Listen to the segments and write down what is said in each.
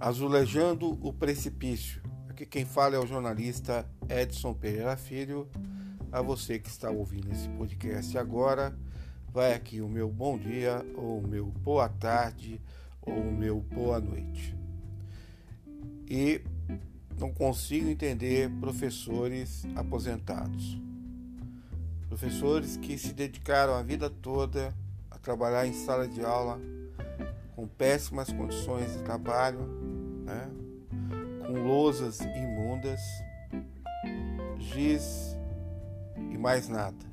Azulejando o Precipício. Aqui quem fala é o jornalista Edson Pereira Filho. A você que está ouvindo esse podcast agora, vai aqui o meu bom dia, ou o meu boa tarde, ou o meu boa noite. E não consigo entender professores aposentados. Professores que se dedicaram a vida toda a trabalhar em sala de aula com péssimas condições de trabalho, né? com lousas imundas, giz e mais nada.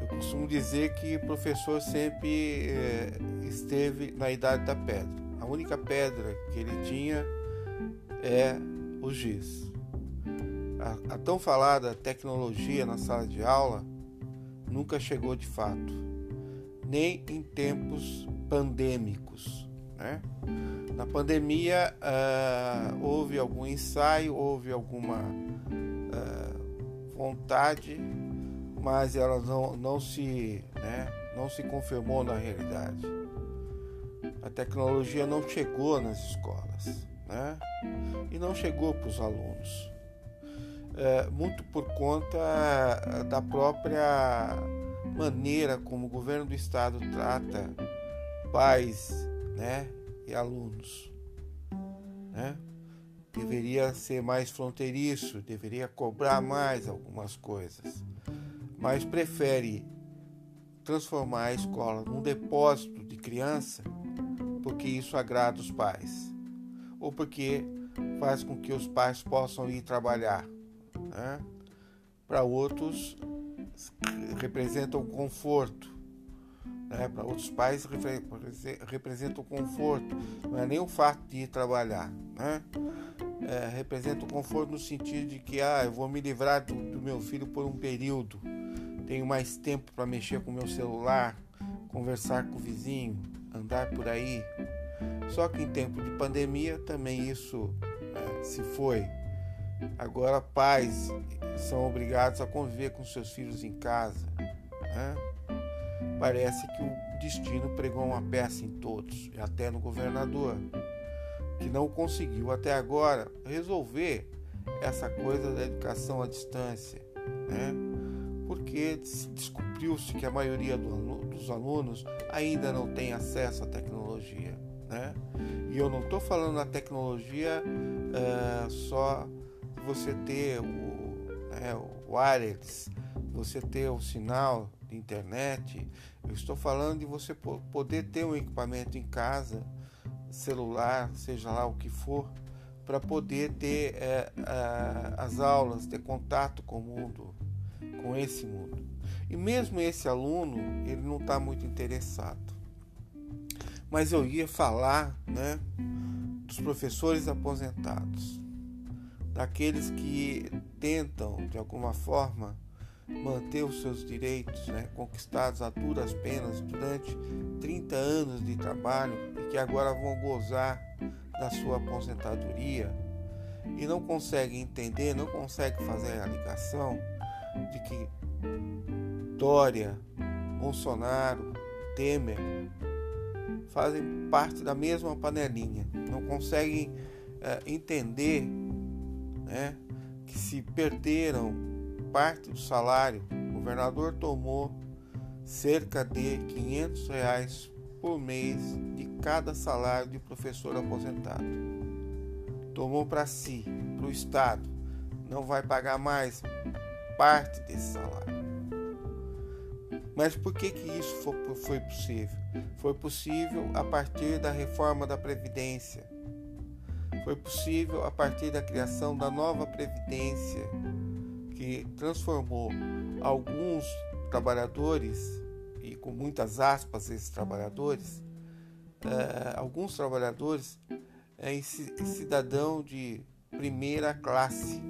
Eu costumo dizer que o professor sempre eh, esteve na idade da pedra. A única pedra que ele tinha é o giz. A, a tão falada tecnologia na sala de aula nunca chegou de fato, nem em tempos pandêmicos. Né? Na pandemia uh, houve algum ensaio, houve alguma uh, vontade, mas ela não, não, se, né, não se confirmou na realidade. A tecnologia não chegou nas escolas né? e não chegou para os alunos. É, muito por conta da própria maneira como o governo do estado trata pais né, e alunos. Né? Deveria ser mais fronteiriço, deveria cobrar mais algumas coisas, mas prefere transformar a escola num depósito de criança porque isso agrada os pais ou porque faz com que os pais possam ir trabalhar. Né? Para outros, representam conforto. Né? Para outros pais, representam conforto. Não é nem o fato de ir trabalhar. Né? É, representa o conforto no sentido de que ah, eu vou me livrar do, do meu filho por um período. Tenho mais tempo para mexer com o meu celular, conversar com o vizinho, andar por aí, só que em tempo de pandemia também isso é, se foi. Agora pais são obrigados a conviver com seus filhos em casa. Né? Parece que o destino pregou uma peça em todos, até no governador, que não conseguiu até agora resolver essa coisa da educação à distância, né? porque descobriu-se que a maioria dos alunos ainda não tem acesso à tecnologia. Né? E eu não estou falando na tecnologia uh, só você ter o, né, o wireless, você ter o sinal de internet. Eu estou falando de você poder ter um equipamento em casa, celular, seja lá o que for, para poder ter uh, uh, as aulas, ter contato com o mundo, com esse mundo. E mesmo esse aluno, ele não está muito interessado mas eu ia falar né, dos professores aposentados, daqueles que tentam, de alguma forma, manter os seus direitos né, conquistados a duras penas durante 30 anos de trabalho e que agora vão gozar da sua aposentadoria e não conseguem entender, não conseguem fazer a ligação de que Dória, Bolsonaro, Temer fazem parte da mesma panelinha, não conseguem é, entender né, que se perderam parte do salário, o governador tomou cerca de 500 reais por mês de cada salário de professor aposentado. Tomou para si, para o Estado, não vai pagar mais parte desse salário. Mas por que, que isso foi possível? Foi possível a partir da reforma da Previdência. Foi possível a partir da criação da nova Previdência, que transformou alguns trabalhadores, e com muitas aspas esses trabalhadores, eh, alguns trabalhadores eh, em cidadão de primeira classe,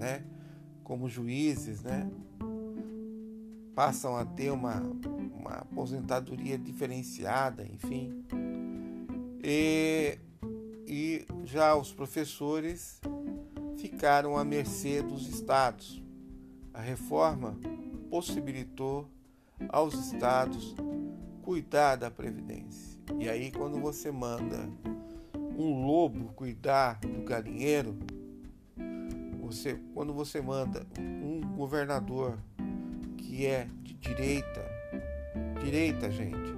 né? como juízes, né? passam a ter uma, uma aposentadoria diferenciada, enfim. E, e já os professores ficaram à mercê dos estados. A reforma possibilitou aos estados cuidar da previdência. E aí quando você manda um lobo cuidar do galinheiro, você, quando você manda um governador que é de direita, direita, gente,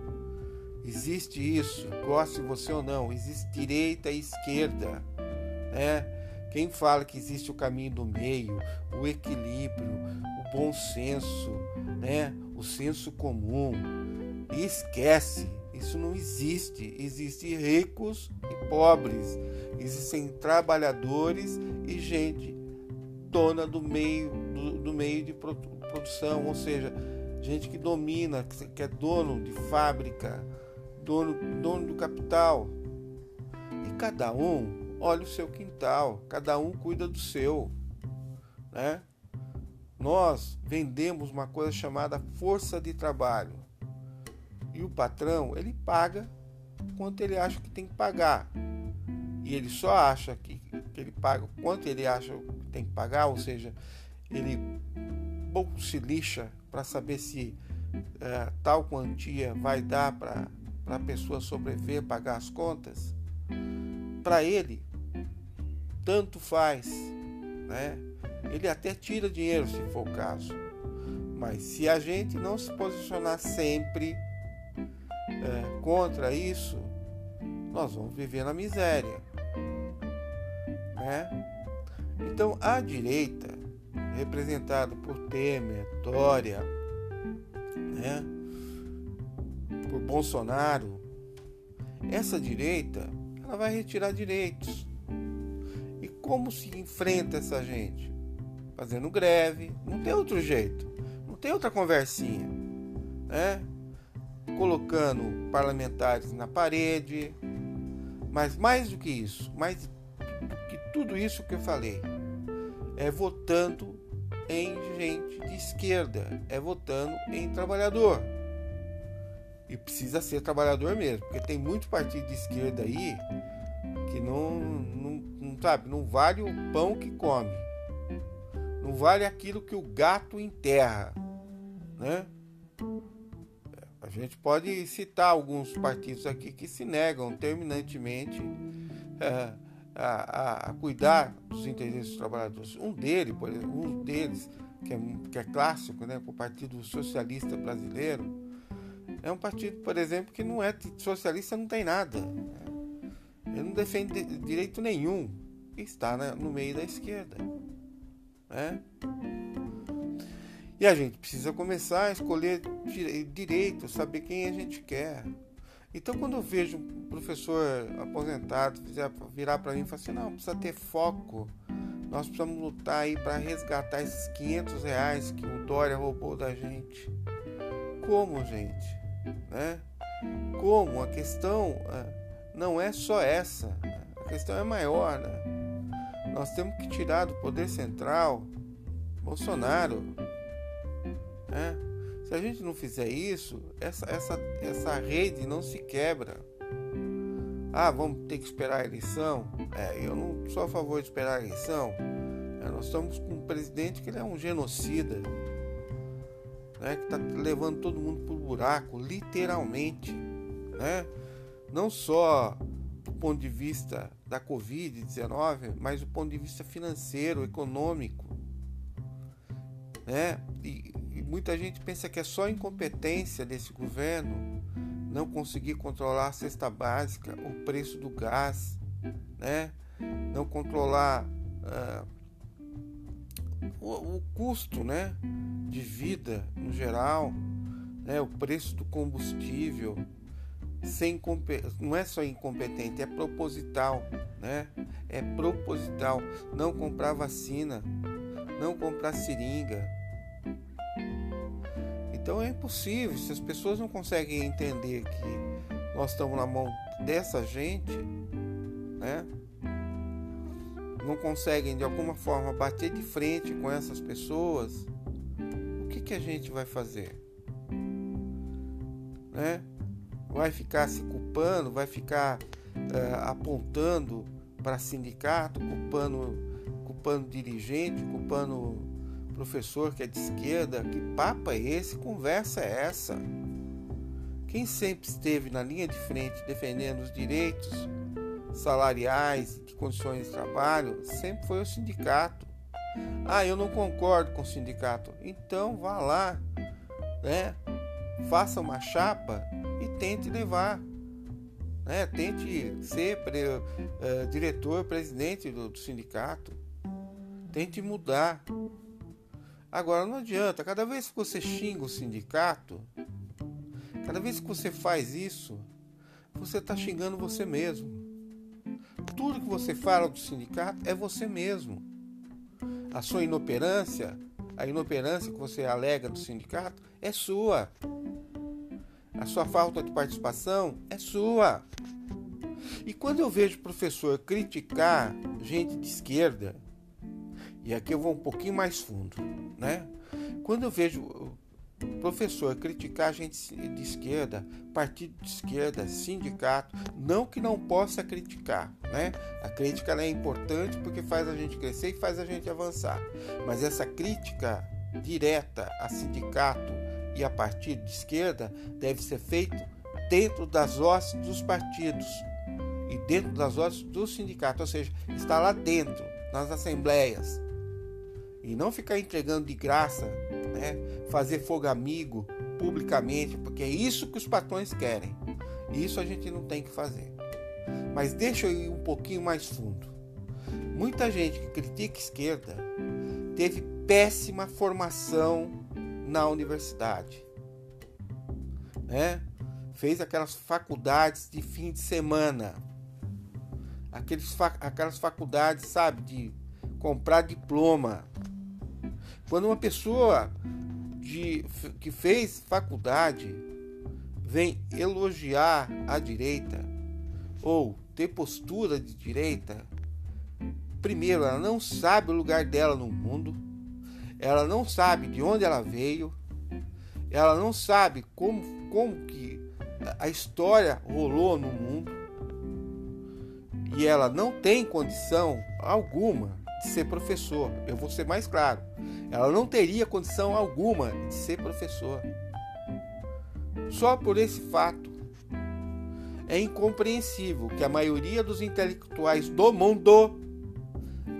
existe isso, goste você ou não, existe direita e esquerda, né? Quem fala que existe o caminho do meio, o equilíbrio, o bom senso, né? O senso comum, esquece, isso não existe. Existem ricos e pobres, existem trabalhadores e gente dona do meio do, do meio de produção, ou seja, gente que domina, que é dono de fábrica, dono, dono do capital. E cada um olha o seu quintal, cada um cuida do seu, né? Nós vendemos uma coisa chamada força de trabalho. E o patrão, ele paga quanto ele acha que tem que pagar. E ele só acha que, que ele paga quanto ele acha que tem que pagar, ou seja, ele pouco se lixa para saber se é, tal quantia vai dar para a pessoa sobreviver, pagar as contas. Para ele, tanto faz, né? Ele até tira dinheiro se for o caso. Mas se a gente não se posicionar sempre é, contra isso, nós vamos viver na miséria. Né? Então a direita, representada por Temer, Dória, né? por Bolsonaro, essa direita ela vai retirar direitos. Como se enfrenta essa gente? Fazendo greve, não tem outro jeito, não tem outra conversinha, né? colocando parlamentares na parede, mas mais do que isso, mais que tudo isso que eu falei, é votando em gente de esquerda, é votando em trabalhador. E precisa ser trabalhador mesmo, porque tem muito partido de esquerda aí que não, não, sabe, não vale o pão que come. Não vale aquilo que o gato enterra, né? A gente pode citar alguns partidos aqui que se negam terminantemente é, a, a, cuidar dos interesses dos trabalhadores. Um deles, por exemplo, um deles que é, que é clássico, né, o Partido Socialista Brasileiro, é um partido, por exemplo, que não é socialista, não tem nada. Ele não defende direito nenhum está no meio da esquerda. Né? E a gente precisa começar a escolher direito, saber quem a gente quer. Então, quando eu vejo um professor aposentado virar para mim e falar assim: não, precisa ter foco, nós precisamos lutar aí para resgatar esses 500 reais que o Dória roubou da gente. Como, gente? Né? Como? A questão é, não é só essa, a questão é maior. Né? Nós temos que tirar do poder central Bolsonaro né? Se a gente não fizer isso, essa, essa, essa rede não se quebra. Ah, vamos ter que esperar a eleição? É, eu não sou a favor de esperar a eleição. É, nós estamos com um presidente que ele é um genocida, né, que está levando todo mundo para o buraco, literalmente. Né? Não só do ponto de vista da Covid-19, mas do ponto de vista financeiro, econômico. Né? E, muita gente pensa que é só incompetência desse governo não conseguir controlar a cesta básica, o preço do gás, né? não controlar uh, o, o, custo né? de vida no geral, né? o preço do combustível. Sem, não é só incompetente, é proposital, né? É proposital. Não comprar vacina, não comprar seringa, então é impossível, se as pessoas não conseguem entender que nós estamos na mão dessa gente, né? Não conseguem de alguma forma bater de frente com essas pessoas, o que, que a gente vai fazer? Né? Vai ficar se culpando, vai ficar uh, apontando para sindicato, culpando, culpando dirigente, culpando professor que é de esquerda, que papo é esse? Conversa é essa? Quem sempre esteve na linha de frente defendendo os direitos salariais, de condições de trabalho, sempre foi o sindicato. Ah, eu não concordo com o sindicato. Então vá lá, né? Faça uma chapa e tente levar. Né? Tente ser pre, uh, diretor, presidente do, do sindicato. Tente mudar. Agora não adianta, cada vez que você xinga o sindicato, cada vez que você faz isso, você está xingando você mesmo. Tudo que você fala do sindicato é você mesmo. A sua inoperância, a inoperância que você alega do sindicato é sua. A sua falta de participação é sua. E quando eu vejo professor criticar gente de esquerda, e aqui eu vou um pouquinho mais fundo, né? Quando eu vejo professor criticar gente de esquerda, partido de esquerda, sindicato, não que não possa criticar, né? A crítica é importante porque faz a gente crescer e faz a gente avançar. Mas essa crítica direta a sindicato e a partido de esquerda deve ser feita dentro das hostes dos partidos e dentro das hostes do sindicato, ou seja, está lá dentro, nas assembleias. E não ficar entregando de graça né? fazer fogo amigo publicamente, porque é isso que os patrões querem. E isso a gente não tem que fazer. Mas deixa eu ir um pouquinho mais fundo. Muita gente que critica esquerda teve péssima formação na universidade. Né? Fez aquelas faculdades de fim de semana. Aqueles, aquelas faculdades, sabe, de comprar diploma quando uma pessoa de, que fez faculdade vem elogiar a direita ou ter postura de direita, primeiro, ela não sabe o lugar dela no mundo, ela não sabe de onde ela veio, ela não sabe como, como que a história rolou no mundo e ela não tem condição alguma de ser professor. Eu vou ser mais claro. Ela não teria condição alguma de ser professor. Só por esse fato. É incompreensível que a maioria dos intelectuais do mundo,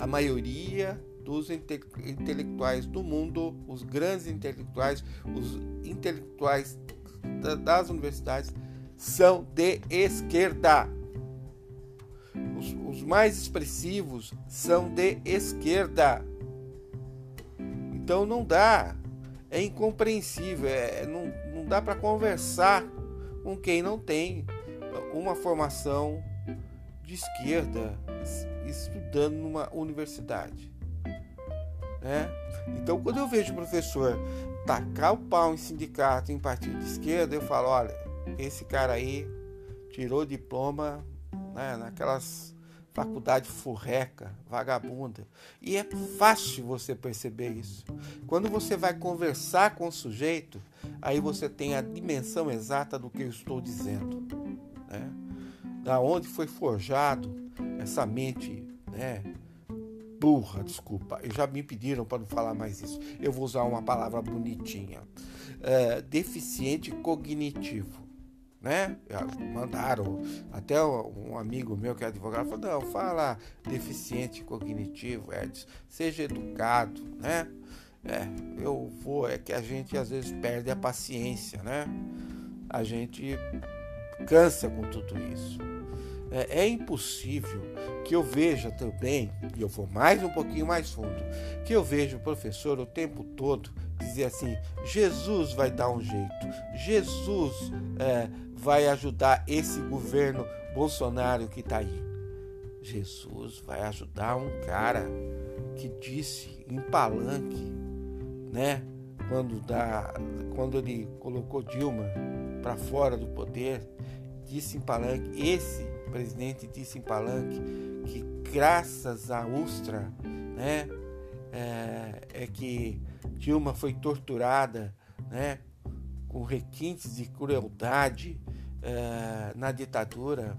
a maioria dos inte intelectuais do mundo, os grandes intelectuais, os intelectuais das universidades, são de esquerda. Os, os mais expressivos são de esquerda. Então não dá, é incompreensível, é, não, não dá para conversar com quem não tem uma formação de esquerda estudando numa universidade. Né? Então, quando eu vejo o professor tacar o pau em sindicato, em partido de esquerda, eu falo: olha, esse cara aí tirou diploma né, naquelas faculdade furreca, vagabunda. E é fácil você perceber isso. Quando você vai conversar com o sujeito, aí você tem a dimensão exata do que eu estou dizendo. Né? Da onde foi forjado essa mente né, burra, desculpa. Já me pediram para não falar mais isso. Eu vou usar uma palavra bonitinha. É, deficiente cognitivo né? Mandaram até um amigo meu que é advogado falou: não, fala deficiente cognitivo, Edson, seja educado, né? É, eu vou, é que a gente às vezes perde a paciência, né? A gente cansa com tudo isso. É, é impossível que eu veja também, e eu vou mais um pouquinho mais fundo, que eu veja o professor o tempo todo dizer assim: Jesus vai dar um jeito, Jesus é, vai ajudar esse governo Bolsonaro que está aí. Jesus vai ajudar um cara que disse em palanque, né? Quando, dá, quando ele colocou Dilma para fora do poder, disse em palanque, esse presidente disse em palanque que graças à Ustra, né? É, é que Dilma foi torturada, né? Com requintes de crueldade uh, na ditadura,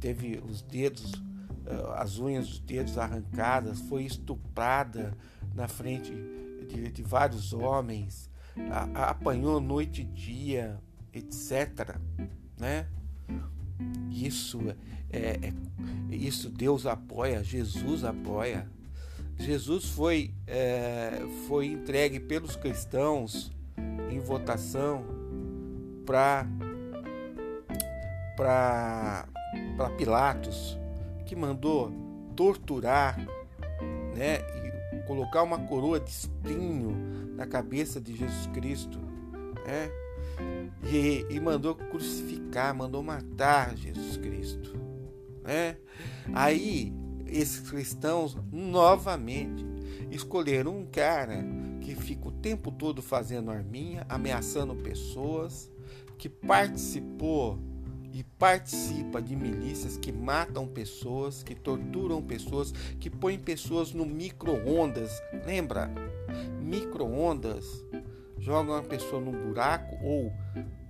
teve os dedos, uh, as unhas dos dedos arrancadas, foi estuprada na frente de, de vários homens, a, a, apanhou noite e dia, etc. Né? Isso é, é, isso Deus apoia, Jesus apoia. Jesus foi, é, foi entregue pelos cristãos em votação para para Pilatos, que mandou torturar, né, e colocar uma coroa de espinho na cabeça de Jesus Cristo, né, e, e mandou crucificar, mandou matar Jesus Cristo, né. Aí esses cristãos novamente escolheram um cara que fica o tempo todo fazendo arminha, ameaçando pessoas, que participou e participa de milícias que matam pessoas, que torturam pessoas, que põem pessoas no micro-ondas. Lembra? Micro-ondas jogam uma pessoa num buraco ou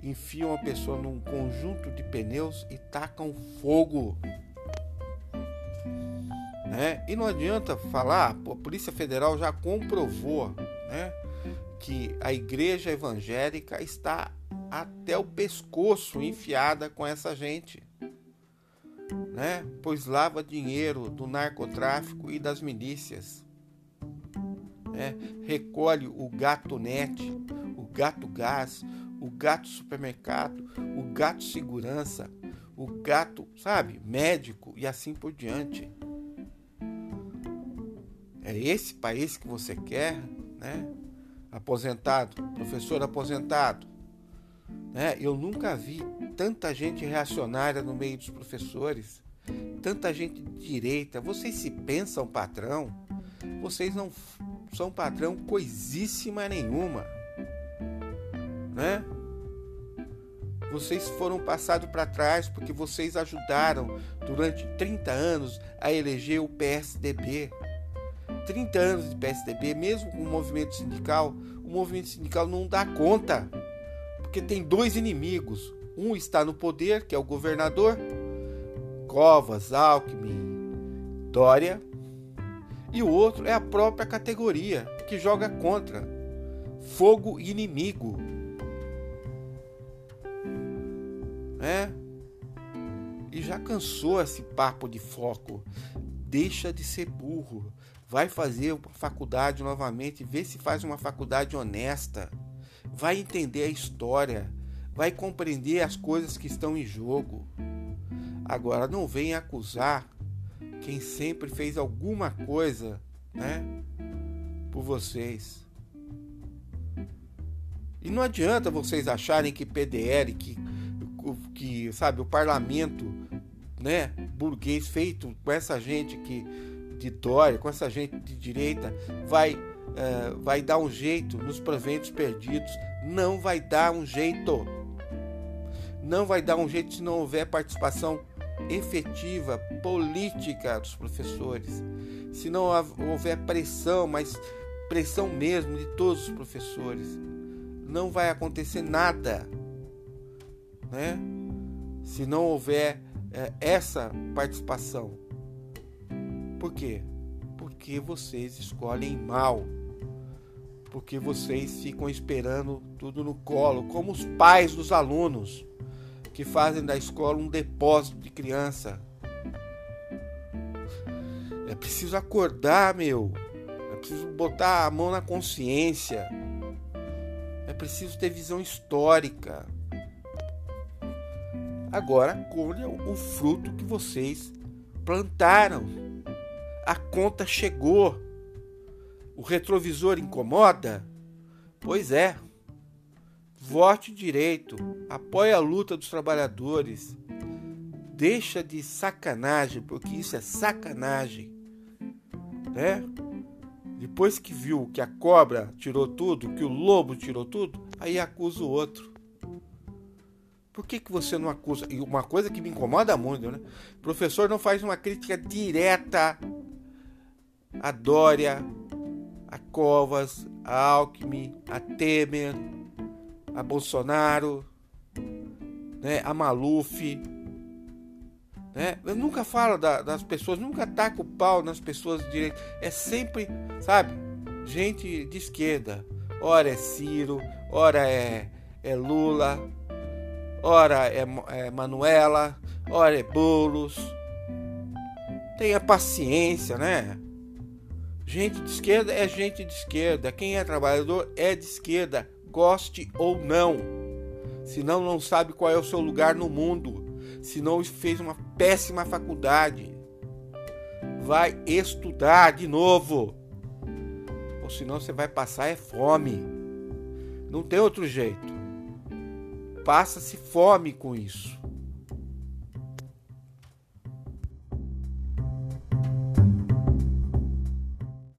enfiam uma pessoa num conjunto de pneus e tacam fogo. Né? E não adianta falar, a Polícia Federal já comprovou né, que a igreja evangélica está até o pescoço enfiada com essa gente. Né? Pois lava dinheiro do narcotráfico e das milícias. Né? Recolhe o gato net, o gato gás, o gato supermercado, o gato segurança, o gato, sabe, médico e assim por diante. É esse país que você quer, né? Aposentado, professor aposentado. Né? Eu nunca vi tanta gente reacionária no meio dos professores, tanta gente de direita. Vocês se pensam patrão? Vocês não são patrão coisíssima nenhuma, né? Vocês foram passados para trás porque vocês ajudaram durante 30 anos a eleger o PSDB. 30 anos de PSDB, mesmo com o movimento sindical, o movimento sindical não dá conta. Porque tem dois inimigos. Um está no poder, que é o governador, Covas, Alckmin, Dória. E o outro é a própria categoria, que joga contra. Fogo inimigo. É? E já cansou esse papo de foco. Deixa de ser burro vai fazer faculdade novamente, vê se faz uma faculdade honesta, vai entender a história, vai compreender as coisas que estão em jogo. Agora não venha acusar quem sempre fez alguma coisa, né, por vocês. E não adianta vocês acharem que PDL, que, que sabe, o parlamento, né, burguês feito com essa gente que de Dória, com essa gente de direita, vai, uh, vai dar um jeito nos proventos perdidos. Não vai dar um jeito. Não vai dar um jeito se não houver participação efetiva, política dos professores. Se não houver pressão, mas pressão mesmo de todos os professores. Não vai acontecer nada. Né? Se não houver é, essa participação. Por quê? Porque vocês escolhem mal. Porque vocês ficam esperando tudo no colo, como os pais dos alunos que fazem da escola um depósito de criança. É preciso acordar, meu. É preciso botar a mão na consciência. É preciso ter visão histórica. Agora colham o fruto que vocês plantaram. A conta chegou. O retrovisor incomoda? Pois é. Vote direito. Apoie a luta dos trabalhadores. Deixa de sacanagem, porque isso é sacanagem. Né? Depois que viu que a cobra tirou tudo, que o lobo tirou tudo, aí acusa o outro. Por que, que você não acusa? E uma coisa que me incomoda muito, né? O professor não faz uma crítica direta a Dória, a Covas, a Alckmin, a Temer, a Bolsonaro, né, a Maluf. Né? Eu nunca falo da, das pessoas, nunca taco o pau nas pessoas de direita. É sempre, sabe, gente de esquerda. Ora é Ciro, ora é, é Lula, ora é, é Manuela, ora é Bolos. Tenha paciência, né? Gente de esquerda é gente de esquerda. Quem é trabalhador é de esquerda, goste ou não. Senão não sabe qual é o seu lugar no mundo. Se não fez uma péssima faculdade. Vai estudar de novo. Ou senão você vai passar é fome. Não tem outro jeito. Passa-se fome com isso.